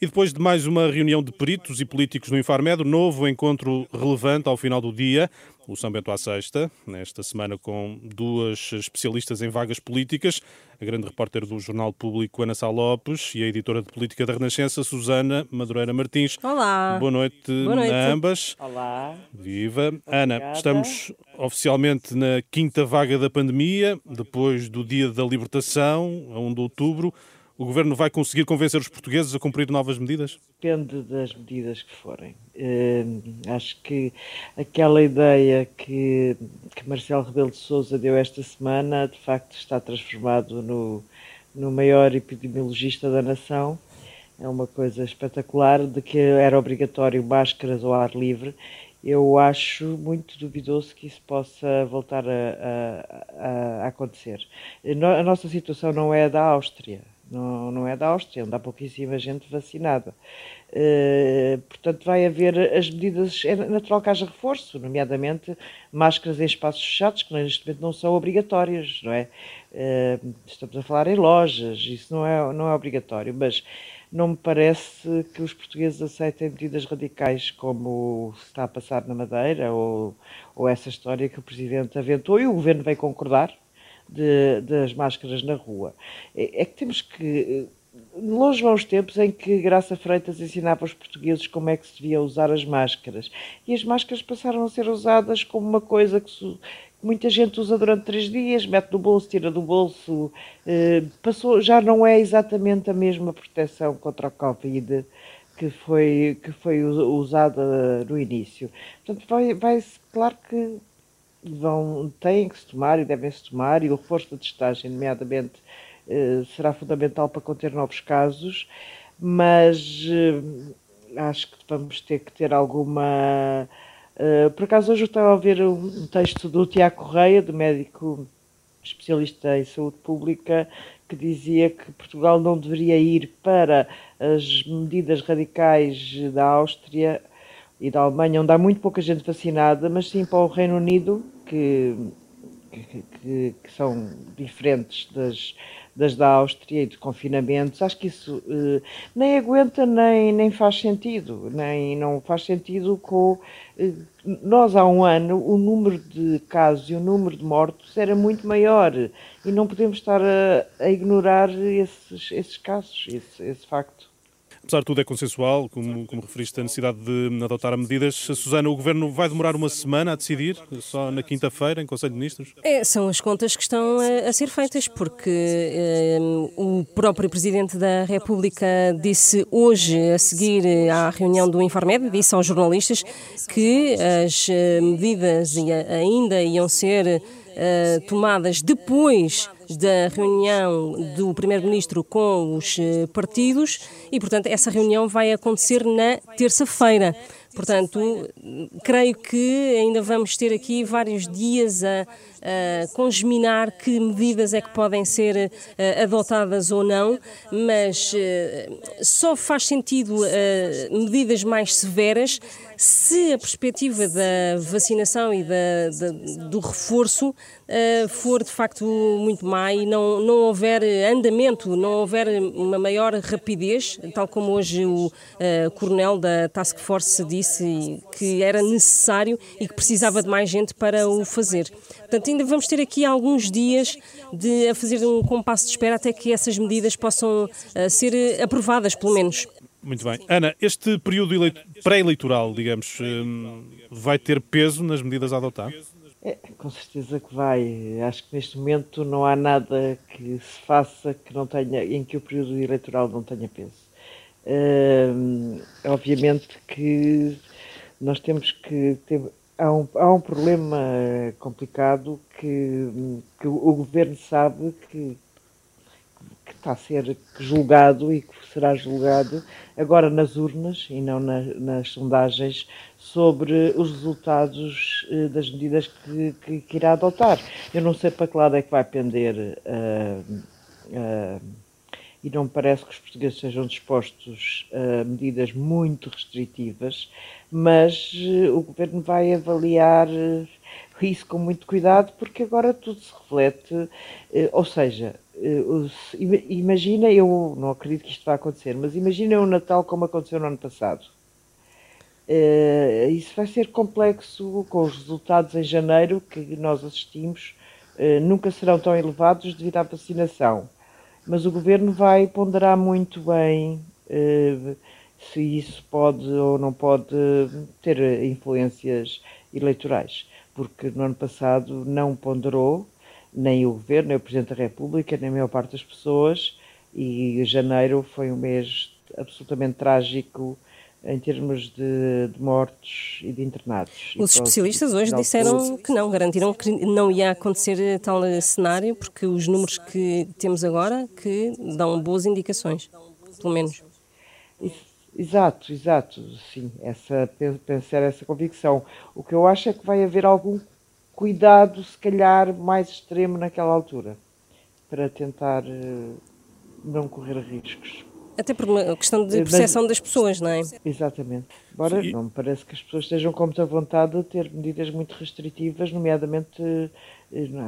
E depois de mais uma reunião de peritos e políticos no Infarmed, novo encontro relevante ao final do dia, o São Bento à Sexta, nesta semana com duas especialistas em vagas políticas, a grande repórter do Jornal Público, Ana Sá Lopes, e a editora de política da Renascença, Susana Madureira Martins. Olá. Boa noite, Boa noite. a ambas. Olá. Viva. Ana, estamos oficialmente na quinta vaga da pandemia, depois do dia da libertação, a 1 de outubro. O governo vai conseguir convencer os portugueses a cumprir novas medidas? Depende das medidas que forem. Uh, acho que aquela ideia que, que Marcelo Rebelo de Sousa deu esta semana, de facto, está transformado no, no maior epidemiologista da nação. É uma coisa espetacular de que era obrigatório máscaras ao ar livre. Eu acho muito duvidoso que isso possa voltar a, a, a acontecer. A nossa situação não é da Áustria não, não é da Áustria, onde há pouquíssima gente vacinada. Uh, portanto, vai haver as medidas, é natural que haja reforço, nomeadamente máscaras em espaços fechados, que neste momento não são obrigatórias, não é? Uh, estamos a falar em lojas, isso não é, não é obrigatório, mas não me parece que os portugueses aceitem medidas radicais como se está a passar na Madeira ou, ou essa história que o Presidente aventou e o Governo vai concordar, de, das máscaras na rua. É, é que temos que. Longe vão os tempos em que Graça Freitas ensinava aos portugueses como é que se devia usar as máscaras. E as máscaras passaram a ser usadas como uma coisa que muita gente usa durante três dias, mete no bolso, tira do bolso. Eh, passou, já não é exatamente a mesma proteção contra o Covid que foi, que foi usada no início. Portanto, vai, vai claro que vão, têm que se tomar e devem se tomar, e o reforço da testagem, nomeadamente, eh, será fundamental para conter novos casos, mas eh, acho que vamos ter que ter alguma. Eh, por acaso, hoje eu estava a ver um texto do Tiago Correia, do médico especialista em saúde pública, que dizia que Portugal não deveria ir para as medidas radicais da Áustria e da Alemanha, onde há muito pouca gente vacinada, mas sim para o Reino Unido, que, que, que, são diferentes das, das da Áustria e de confinamentos. Acho que isso eh, nem aguenta nem, nem faz sentido, nem não faz sentido com eh, nós há um ano o número de casos e o número de mortos era muito maior e não podemos estar a, a ignorar esses, esses casos, esse, esse facto. Apesar de tudo, é consensual, como, como referiste, a necessidade de adotar medidas. Susana, o Governo vai demorar uma semana a decidir, só na quinta-feira, em Conselho de Ministros? É, são as contas que estão a, a ser feitas, porque é, o próprio Presidente da República disse hoje, a seguir à reunião do Infarmed, disse aos jornalistas que as eh, medidas ainda iam ser uh, tomadas depois da reunião do Primeiro-Ministro com os uh, partidos e, portanto, essa reunião vai acontecer na terça-feira. Portanto, creio que ainda vamos ter aqui vários dias a, a congeminar que medidas é que podem ser uh, adotadas ou não, mas uh, só faz sentido uh, medidas mais severas se a perspectiva da vacinação e da, da, do reforço uh, for de facto muito má e não, não houver andamento, não houver uma maior rapidez, tal como hoje o uh, coronel da Task Force disse que era necessário e que precisava de mais gente para o fazer. Portanto, ainda vamos ter aqui alguns dias de a fazer um compasso de espera até que essas medidas possam uh, ser aprovadas, pelo menos. Muito bem. Ana, este período pré-eleitoral, digamos, hum, vai ter peso nas medidas a adotar? É, com certeza que vai. Acho que neste momento não há nada que se faça que não tenha, em que o período eleitoral não tenha peso. Hum, obviamente que nós temos que ter, há um, há um problema complicado que, que o governo sabe que, que está a ser julgado e que será julgado agora nas urnas e não na, nas sondagens sobre os resultados uh, das medidas que, que, que, irá adotar. Eu não sei para que lado é que vai pender uh, uh, e não parece que os portugueses sejam dispostos a medidas muito restritivas, mas o governo vai avaliar isso com muito cuidado, porque agora tudo se reflete, ou seja, imagina, eu não acredito que isto vá acontecer, mas imagina o Natal como aconteceu no ano passado. Isso vai ser complexo com os resultados em janeiro que nós assistimos, nunca serão tão elevados devido à vacinação. Mas o governo vai ponderar muito bem uh, se isso pode ou não pode ter influências eleitorais, porque no ano passado não ponderou nem o governo, nem o Presidente da República, nem a maior parte das pessoas, e janeiro foi um mês absolutamente trágico em termos de, de mortos e de internados. Os especialistas hoje disseram que não, garantiram que não ia acontecer tal cenário, porque os números que temos agora que dão boas indicações, pelo menos. Exato, exato, sim, essa, pensar essa convicção. O que eu acho é que vai haver algum cuidado, se calhar, mais extremo naquela altura, para tentar eh, não correr riscos. Até por uma questão de percepção das pessoas, não é? Exatamente. Embora não me parece que as pessoas estejam com muita vontade de ter medidas muito restritivas, nomeadamente, eh,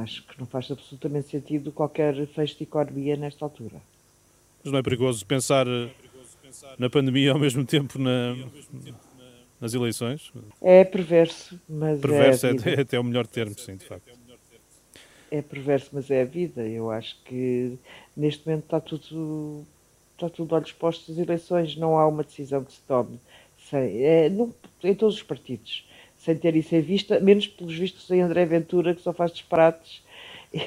acho que não faz absolutamente sentido qualquer fecho de economia nesta altura. Mas não é perigoso pensar eh, na pandemia ao mesmo tempo na, nas eleições? É perverso, mas perverso é, é até o melhor termo, sim, de facto. É perverso, mas é a vida. Eu acho que neste momento está tudo está tudo olhos postos às eleições, não há uma decisão que se tome sem, é, não, em todos os partidos, sem ter isso em vista, menos pelos vistos em André Ventura, que só faz disparates.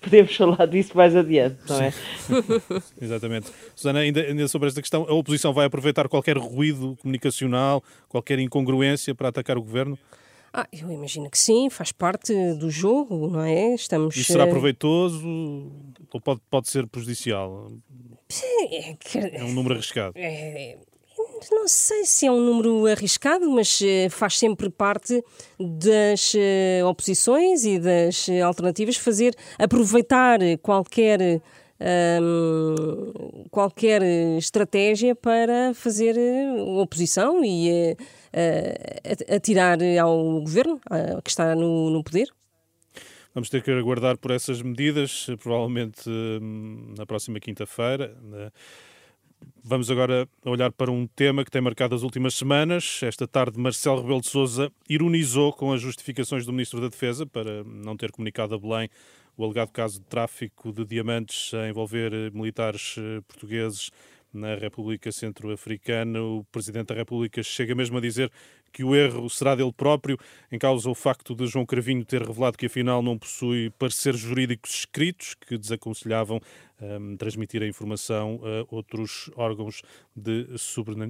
Podemos falar disso mais adiante, não é? Exatamente. Susana, ainda, ainda sobre esta questão, a oposição vai aproveitar qualquer ruído comunicacional, qualquer incongruência para atacar o governo? Ah, eu imagino que sim, faz parte do jogo, não é? Estamos. Isso será eh, proveitoso ou pode, pode ser prejudicial? É, é um número arriscado. É, não sei se é um número arriscado, mas eh, faz sempre parte das eh, oposições e das alternativas fazer aproveitar qualquer um, qualquer estratégia para fazer oposição e uh, atirar ao governo uh, que está no, no poder. Vamos ter que aguardar por essas medidas, provavelmente hum, na próxima quinta-feira. Né? Vamos agora olhar para um tema que tem marcado as últimas semanas. Esta tarde, Marcelo Rebelo de Sousa ironizou com as justificações do Ministro da Defesa para não ter comunicado a Belém o alegado caso de tráfico de diamantes a envolver militares eh, portugueses na República Centro-Africana. O Presidente da República chega mesmo a dizer que o erro será dele próprio, em causa o facto de João Cravinho ter revelado que afinal não possui pareceres jurídicos escritos que desaconselhavam um, transmitir a informação a outros órgãos de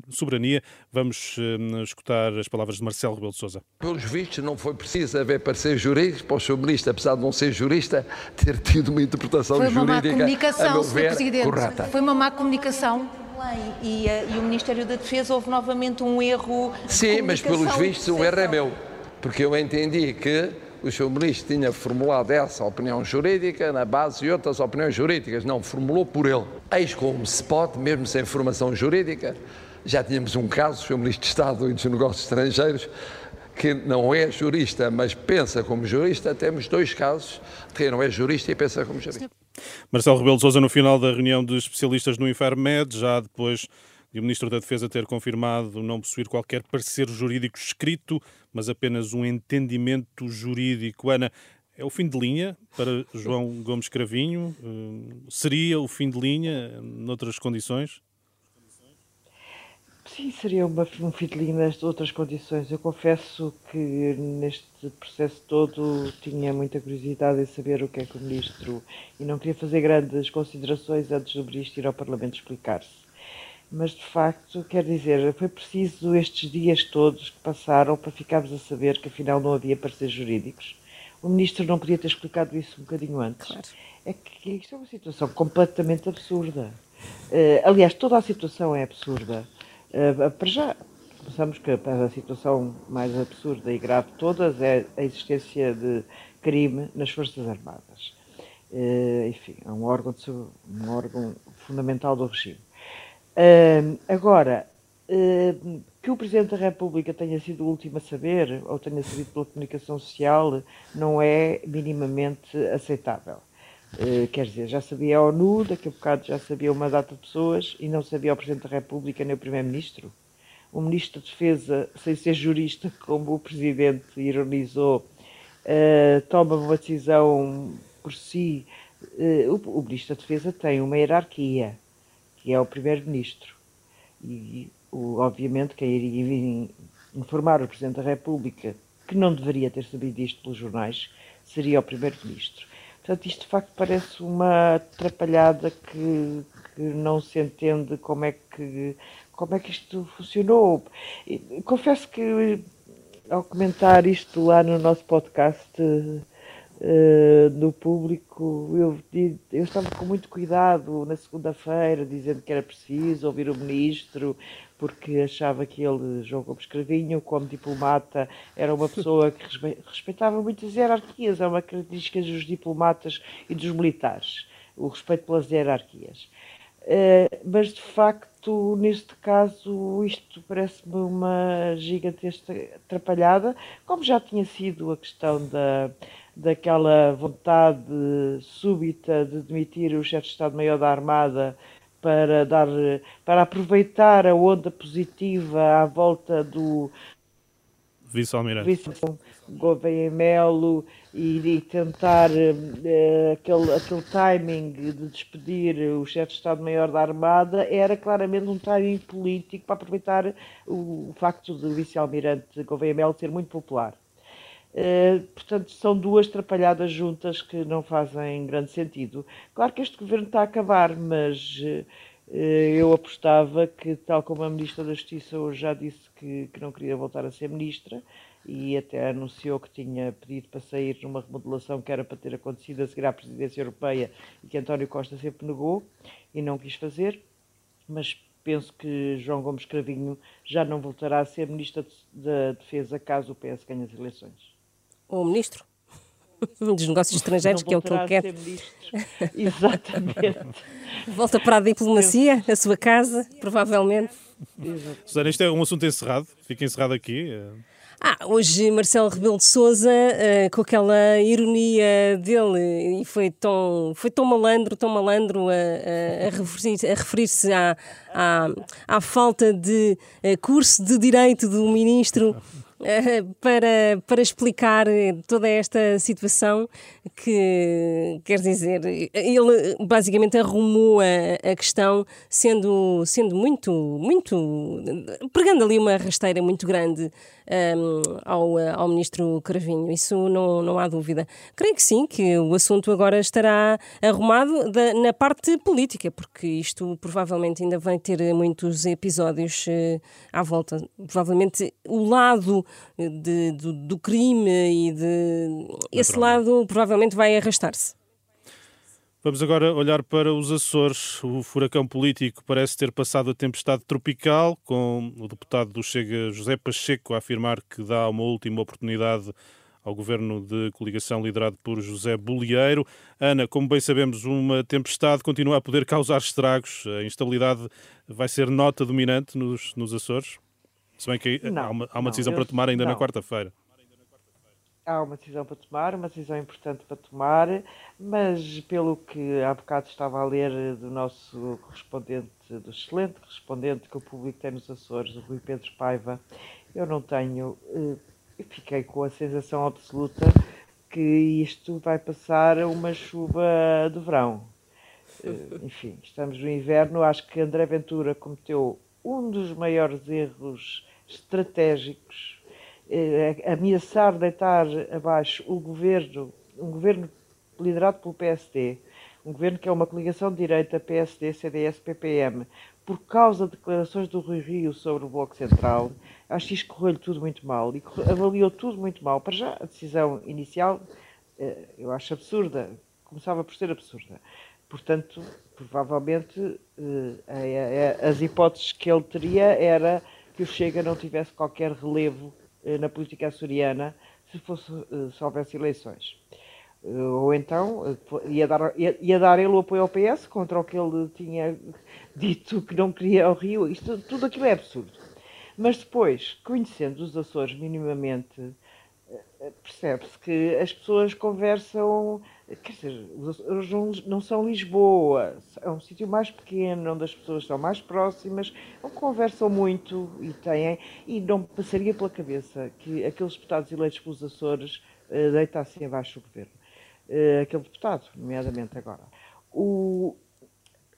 soberania. Vamos um, escutar as palavras de Marcelo Rebelo de Sousa. Pelos vistos, não foi preciso haver pareceres jurídicos para o Sr. Ministro, apesar de não ser jurista, ter tido uma interpretação foi uma jurídica, má comunicação, ver, Presidente. correta. Foi uma má comunicação e, eh, e, o Ministério da Defesa houve novamente um erro. Sim, mas pelos vistos o erro é meu, porque eu entendi que o Sr. Ministro tinha formulado essa opinião jurídica na base de outras opiniões jurídicas, não, formulou por ele. Eis como se pode, mesmo sem formação jurídica, já tínhamos um caso, o Sr. Ministro de Estado e dos Negócios Estrangeiros, que não é jurista, mas pensa como jurista, temos dois casos de quem não é jurista e pensa como jurista. Marcelo Rebelo de Sousa, no final da reunião de especialistas no Infarmed, já depois de o Ministro da Defesa ter confirmado não possuir qualquer parecer jurídico escrito, mas apenas um entendimento jurídico. Ana, é o fim de linha para João Gomes Cravinho? Eh, seria o fim de linha noutras condições? Sim, seria uma, um fidelinho nestas outras condições. Eu confesso que neste processo todo tinha muita curiosidade em saber o que é que o Ministro. e não queria fazer grandes considerações antes do Ministro ir ao Parlamento explicar-se. Mas de facto, quer dizer, foi preciso estes dias todos que passaram para ficarmos a saber que afinal não havia pareceres jurídicos. O Ministro não podia ter explicado isso um bocadinho antes. Claro. É que isto é uma situação completamente absurda. Uh, aliás, toda a situação é absurda. Uh, para já, pensamos que a situação mais absurda e grave de todas é a existência de crime nas Forças Armadas. Uh, enfim, é um órgão, de, um órgão fundamental do regime. Agora, que o Presidente da República tenha sido o último a saber, ou tenha sabido pela comunicação social, não é minimamente aceitável. Uh, quer dizer, já sabia a ONU, daqui a bocado já sabia uma data de pessoas e não sabia o Presidente da República nem o Primeiro-Ministro. O Ministro da Defesa, sem ser jurista, como o Presidente ironizou, uh, toma uma decisão por si. Uh, o, o Ministro da Defesa tem uma hierarquia, que é o Primeiro-Ministro. E, o, obviamente, quem iria informar o Presidente da República, que não deveria ter sabido isto pelos jornais, seria o Primeiro-Ministro. Portanto, isto de facto parece uma atrapalhada que, que, não se entende como é que, como é que isto funcionou. confesso que ao comentar isto lá no nosso podcast no público, eu, eu estava com muito cuidado na segunda-feira, dizendo que era preciso ouvir o ministro, porque achava que ele, João Gomes Cravinho, como diplomata, era uma pessoa que respeitava muitas hierarquias, é uma característica dos diplomatas e dos militares, o respeito pelas hierarquias. Uh, mas de facto, neste caso, isto parece-me uma gigantesca atrapalhada, como já tinha sido a questão da, daquela vontade súbita de demitir o chefe de Estado-Maior da Armada para, dar, para aproveitar a onda positiva à volta do vice-almirante vice Gouveia Melo e, e tentar uh, aquele, aquele timing de despedir o chefe de Estado-Maior da Armada era claramente um timing político para aproveitar o, o facto do vice-almirante Gouveia Melo ser muito popular. Uh, portanto, são duas trapalhadas juntas que não fazem grande sentido. Claro que este governo está a acabar, mas uh, eu apostava que, tal como a Ministra da Justiça hoje já disse que, que, não queria voltar a ser Ministra e até anunciou que tinha pedido para sair numa remodelação que era para ter acontecido a seguir à presidência europeia e que António Costa sempre negou e não quis fazer, mas penso que João Gomes Cravinho já não voltará a ser Ministro da Defesa caso o PS ganhe as eleições. Ou ministro dos negócios estrangeiros, que é o que ele quer. Exatamente. Volta para a diplomacia, a sua casa, provavelmente. Susana, isto é um assunto encerrado, fica encerrado aqui. Ah, hoje Marcelo Rebelo de Souza, uh, com aquela ironia dele, e foi tão, foi tão malandro, tão malandro a, a, a referir-se referir à, à, à, falta de uh, curso de direito do ministro para, para explicar toda esta situação que, quer dizer, ele basicamente arrumou a, a questão sendo, sendo muito, muito, pregando ali uma rasteira muito grande um, ao, ao ministro Cravinho, isso não, não há dúvida. Creio que sim, que o assunto agora estará arrumado da, na parte política, porque isto provavelmente ainda vai ter muitos episódios uh, à volta. Provavelmente o lado de, do, do crime e de. Esse lado provavelmente vai arrastar-se. Vamos agora olhar para os Açores. O furacão político parece ter passado a tempestade tropical, com o deputado do Chega, José Pacheco, a afirmar que dá uma última oportunidade ao governo de coligação liderado por José Bolieiro. Ana, como bem sabemos, uma tempestade continua a poder causar estragos. A instabilidade vai ser nota dominante nos, nos Açores? Se bem que não, há uma, há uma decisão para tomar ainda não. na quarta-feira há uma decisão para tomar, uma decisão importante para tomar, mas pelo que há bocado estava a ler do nosso correspondente, do excelente correspondente que o público tem nos Açores, o Rui Pedro Paiva, eu não tenho, eu eh, fiquei com a sensação absoluta que isto vai passar uma chuva de verão. Eh, enfim, estamos no inverno, acho que André Ventura cometeu um dos maiores erros estratégicos eh, ameaçar deitar abaixo o governo, um governo liderado pelo PSD, um governo que é uma coligação de direita PSD, CDS, PPM, por causa de declarações do Rui Rio sobre o Bloco Central, acho que isto correu-lhe tudo muito mal e avaliou tudo muito mal. Para já, a decisão inicial eh, eu acho absurda, começava por ser absurda. Portanto, provavelmente eh, as hipóteses que ele teria era que o Chega não tivesse qualquer relevo eh, na política açoriana se, fosse, eh, se houvesse eleições. Ou então ia dar, ia, ia, dar ele o apoio ao PS contra o que ele tinha dito que não queria ao Rio. Isto, tudo aquilo é absurdo. Mas depois, conhecendo os Açores minimamente, percebe-se que as pessoas conversam quer dizer, os Açores não são Lisboa, é um sítio mais pequeno, onde as pessoas estão mais próximas, onde conversam muito e têm, e não passaria pela cabeça que aqueles deputados eleitos pelos Açores uh, deitassem abaixo o governo. Uh, aquele deputado, nomeadamente agora. O,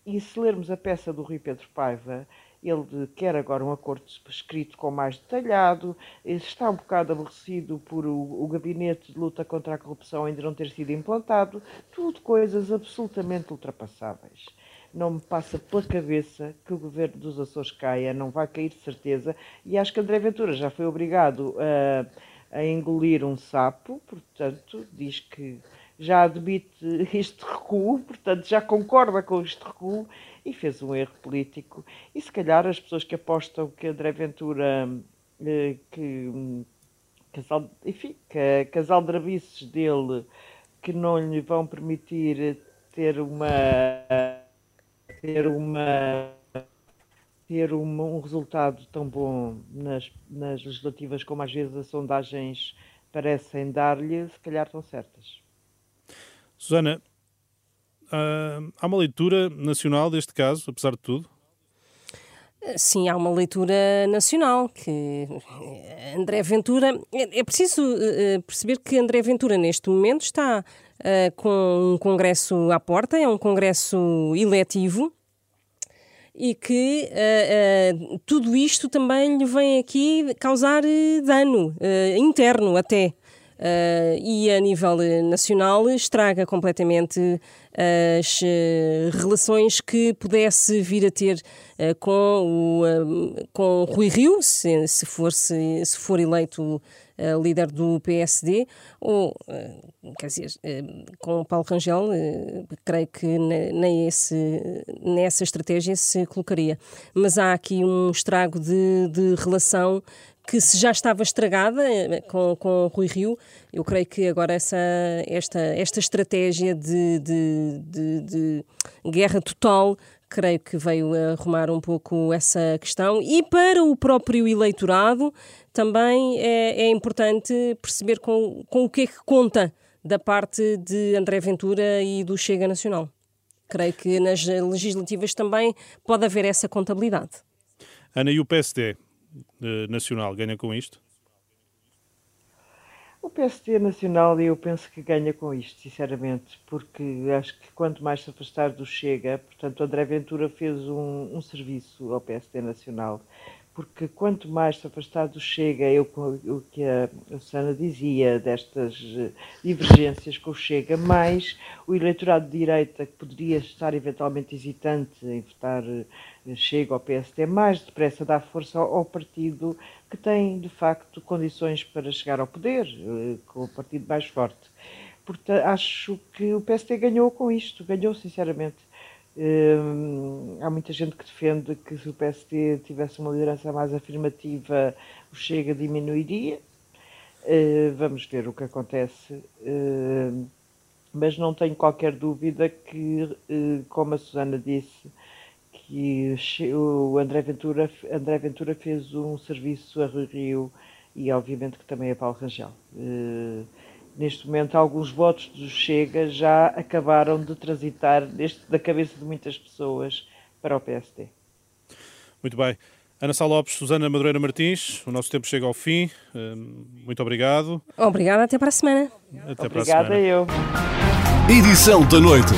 e se lermos a peça do Rui Pedro Paiva, ele quer agora um acordo escrito com mais detalhado, está um bocado aborrecido por o, o, gabinete de luta contra a corrupção ainda não ter sido implantado, tudo coisas absolutamente ultrapassáveis. Não me passa pela cabeça que o governo dos Açores caia, não vai cair de certeza, e acho que André Ventura já foi obrigado a, a engolir um sapo, portanto, diz que já admite este recuo, portanto, já concorda com este recuo e fez um erro político. E se calhar as pessoas que apostam que André Ventura, eh, que, casal, enfim, que casal de rabices dele, que não lhe vão permitir ter uma ter uma ter um resultado tão bom nas, nas legislativas como às vezes as sondagens parecem dar-lhe, se calhar estão certas. Susana, uh, há uma leitura nacional deste caso, apesar de tudo? Sim, há uma leitura nacional que André Ventura. É, é preciso uh, perceber que André Ventura, neste momento, está com um congresso à porta, é um congresso eletivo e que tudo isto também lhe vem aqui causar dano interno até. Uh, e a nível nacional estraga completamente as uh, relações que pudesse vir a ter com, o, com Rui Rio, se, se, for, se for eleito líder do PSD, ou, quer dizer, com Paulo Rangel, creio que nem esse, nessa estratégia se colocaria. Mas há aqui um estrago de, de relação que se já estava estragada eh, com, com Rui Rio, eu creio que agora essa, esta, esta estratégia de, de, de, de guerra total creio que veio arrumar um pouco essa questão. E para o próprio eleitorado também é, é importante perceber com, com o que é que conta da parte de André Ventura e do Chega Nacional. Creio que nas legislativas também pode haver essa contabilidade. Ana, e o PSD? Eh, nacional ganha com isto? O PSD Nacional eu penso que ganha com isto, sinceramente, porque acho que quanto mais se afastar do Chega, portanto, André Ventura fez um, um serviço ao PSD Nacional, porque quanto mais se Chega, eu, o que a Susana dizia, destas eh, divergências com o Chega, mais o eleitorado de direita, que poderia estar eventualmente hesitante em votar eh, Chega ao PSD, mais depressa dá força ao, partido que tem, de facto, condições para chegar ao poder, eh, com o partido mais forte. Portanto, acho que o PSD ganhou com isto, ganhou sinceramente. Uh, há muita gente que defende que se o PSD tivesse uma liderança mais afirmativa, o Chega diminuiria. Uh, vamos ver o que acontece. Uh, mas não tenho qualquer dúvida que, como a Susana disse, que o André Ventura, André Ventura fez um serviço a Rio e obviamente que também a Paulo Rangel neste momento alguns votos do Chega já acabaram de transitar deste, da cabeça de muitas pessoas para o PSD. Muito bem. Ana Sá Lopes, Susana Madureira Martins, o nosso tempo chega ao fim. Hum, muito obrigado. Obrigada, até para a semana. Até Obrigada para a semana. eu. Edição da noite.